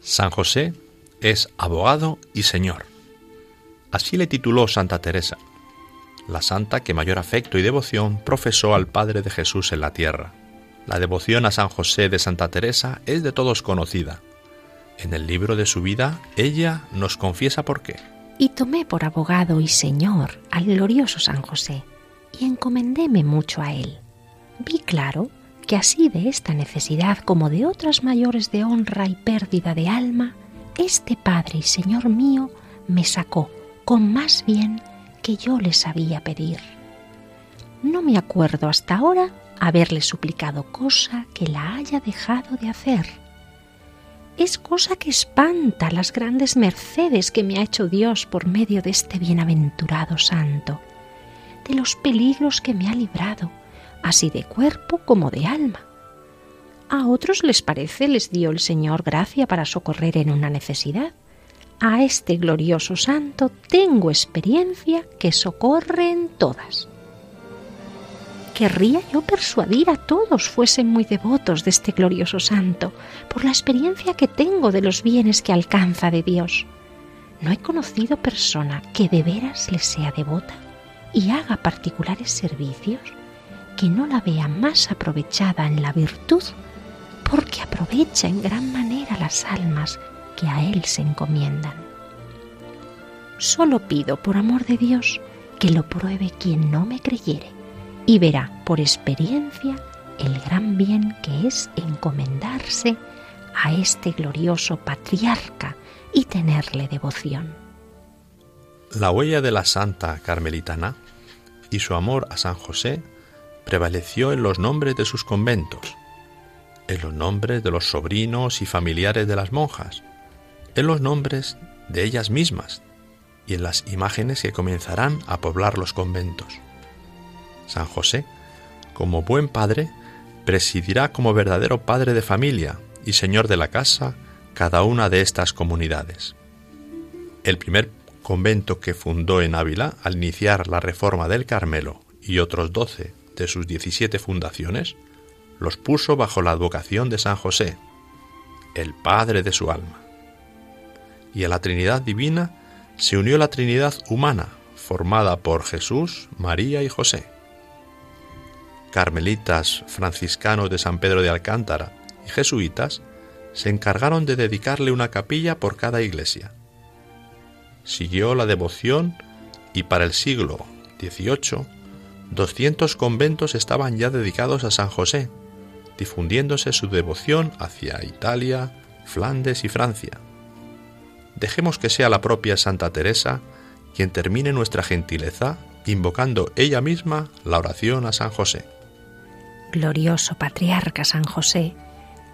San José es abogado y señor. Así le tituló Santa Teresa, la santa que mayor afecto y devoción profesó al Padre de Jesús en la tierra. La devoción a San José de Santa Teresa es de todos conocida. En el libro de su vida, ella nos confiesa por qué. Y tomé por abogado y señor al glorioso San José, y encomendéme mucho a él. Vi claro que así de esta necesidad como de otras mayores de honra y pérdida de alma, este Padre y Señor mío me sacó con más bien que yo le sabía pedir. No me acuerdo hasta ahora haberle suplicado cosa que la haya dejado de hacer. Es cosa que espanta las grandes mercedes que me ha hecho Dios por medio de este bienaventurado santo, de los peligros que me ha librado, así de cuerpo como de alma. A otros les parece les dio el Señor gracia para socorrer en una necesidad. A este glorioso santo tengo experiencia que socorre en todas. Querría yo persuadir a todos fuesen muy devotos de este glorioso santo, por la experiencia que tengo de los bienes que alcanza de Dios. No he conocido persona que de veras le sea devota y haga particulares servicios que no la vea más aprovechada en la virtud, porque aprovecha en gran manera las almas que a Él se encomiendan. Solo pido, por amor de Dios, que lo pruebe quien no me creyere, y verá por experiencia el gran bien que es encomendarse a este glorioso patriarca y tenerle devoción. La huella de la santa carmelitana y su amor a San José prevaleció en los nombres de sus conventos, en los nombres de los sobrinos y familiares de las monjas, en los nombres de ellas mismas y en las imágenes que comenzarán a poblar los conventos. San José, como buen padre, presidirá como verdadero padre de familia y señor de la casa cada una de estas comunidades. El primer convento que fundó en Ávila al iniciar la reforma del Carmelo y otros doce de sus 17 fundaciones, los puso bajo la advocación de San José, el Padre de su alma. Y a la Trinidad Divina se unió la Trinidad humana, formada por Jesús, María y José. Carmelitas, franciscanos de San Pedro de Alcántara y jesuitas se encargaron de dedicarle una capilla por cada iglesia. Siguió la devoción y para el siglo XVIII 200 conventos estaban ya dedicados a San José, difundiéndose su devoción hacia Italia, Flandes y Francia. Dejemos que sea la propia Santa Teresa quien termine nuestra gentileza invocando ella misma la oración a San José. Glorioso patriarca San José,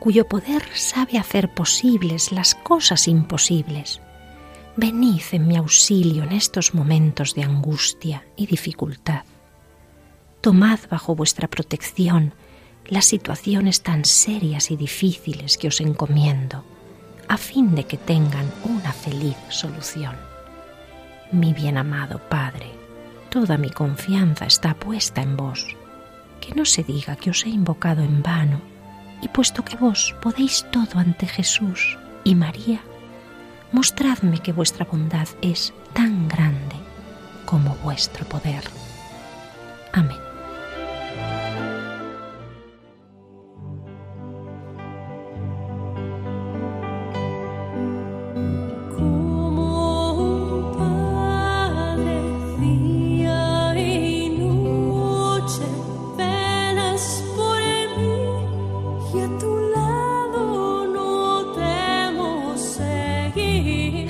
cuyo poder sabe hacer posibles las cosas imposibles. Venid en mi auxilio en estos momentos de angustia y dificultad tomad bajo vuestra protección las situaciones tan serias y difíciles que os encomiendo, a fin de que tengan una feliz solución. Mi bien amado Padre, toda mi confianza está puesta en vos. Que no se diga que os he invocado en vano, y puesto que vos podéis todo ante Jesús y María, mostradme que vuestra bondad es tan grande como vuestro poder. Amén.